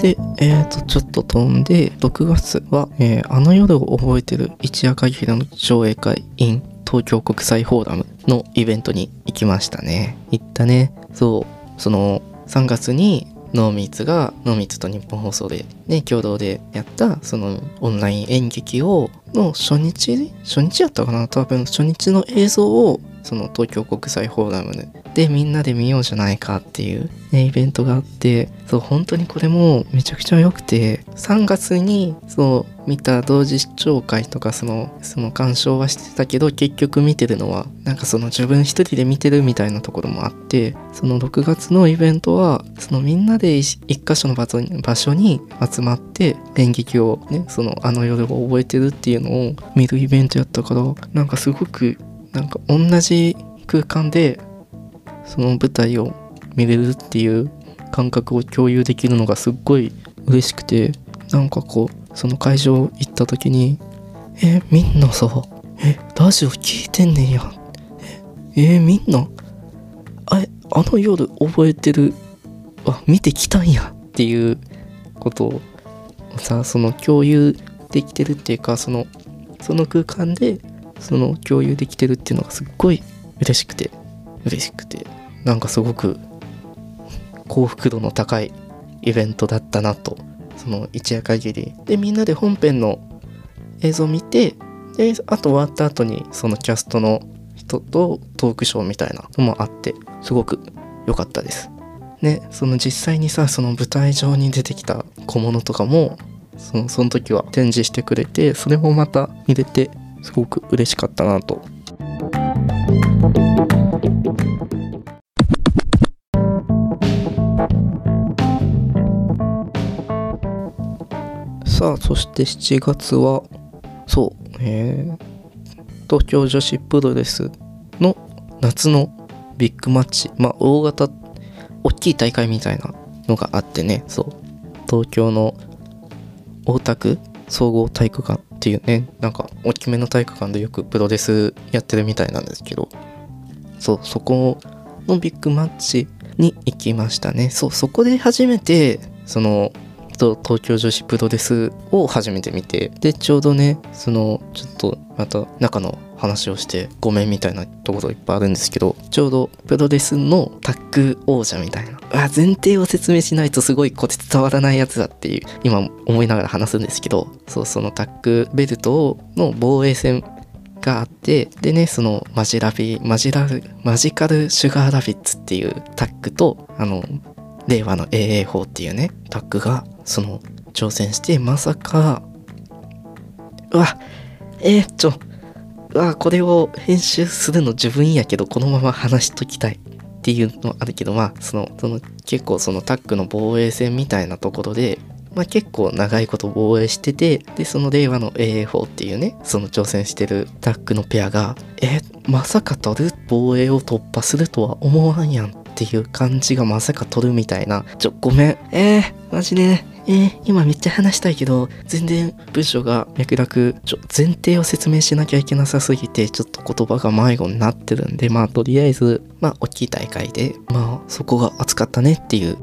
で、えっ、と、ちょっと飛んで、6月は、えーあの夜を覚えてる一夜限りの上映会 in 東京国際フォーラムのイベントに行きましたね。行ったね。そう、その、3月に、ノーミーツが、ノーミーツと日本放送で、ね、共同でやった、その、オンライン演劇を、の初日初日やったかな？多分、初日の映像を、その東京国際フォーラムでみんなで見ようじゃないかっていう、ね、イベントがあってそう本当にこれもめちゃくちゃ良くて3月にそう見た同時視聴会とかそのその鑑賞はしてたけど結局見てるのはなんかその自分一人で見てるみたいなところもあってその6月のイベントはそのみんなで一一箇所の場所に場所に集まって演劇をねそのあの夜を覚えてるっていうのを見るイベントやったからなんかすごくなんか同じ空間でその舞台を見れるっていう感覚を共有できるのがすっごい嬉しくてなんかこうその会場行った時に「えみんなさえラジオ聞いてんねんや」ええみんなああの夜覚えてるあ見てきたんやっていうことをさその共有できてるっていうかそのその空間でその共有できてるっていうのがすっごい嬉しくて嬉しくて。なんかすごく幸福度の高いイベントだったなとその一夜限りでみんなで本編の映像を見てであと終わった後にそのキャストの人とトークショーみたいなのもあってすごく良かったです。ね。その実際にさその舞台上に出てきた小物とかもそのその時は展示してくれてそれもまた見れてすごく嬉しかったなと。さあそして7月はそうえ、東京女子プロレスの夏のビッグマッチまあ大型大きい大会みたいなのがあってねそう東京の大田区総合体育館っていうねなんか大きめの体育館でよくプロレスやってるみたいなんですけどそうそこのビッグマッチに行きましたね。そうそこで初めてそのと東京女子プロレスを初めて見て。でちょうどねそのちょっとまた中の話をしてごめんみたいなところいっぱいあるんですけどちょうどプロレスのタッグ王者みたいな。あ前提を説明しないとすごいこれ伝わらないやつだっていう今思いながら話すんですけどそうそのタッグベルトの防衛戦があってでねそのマジラビマジラルマジカルシュガーラビッツっていうタッグとあの令和の AA 法っていうねタッグがその挑戦してまさかうわえー、ちょうわこれを編集するの自分やけどこのまま話しときたいっていうのあるけどまあそのその結構そのタッグの防衛戦みたいなところでまあ、結構長いこと防衛しててでその令和の AA4 っていうねその挑戦してるタッグのペアがえまさか取る防衛を突破するとは思わんやんっていう感じがまさか取るみたいな。ちょごめん。えー、マジで。えー、今めっちゃ話したいけど全然文章が脈絡ちょ前提を説明しなきゃいけなさすぎてちょっと言葉が迷子になってるんでまあとりあえずまあ大きい大会でまあそこが熱かったねっていう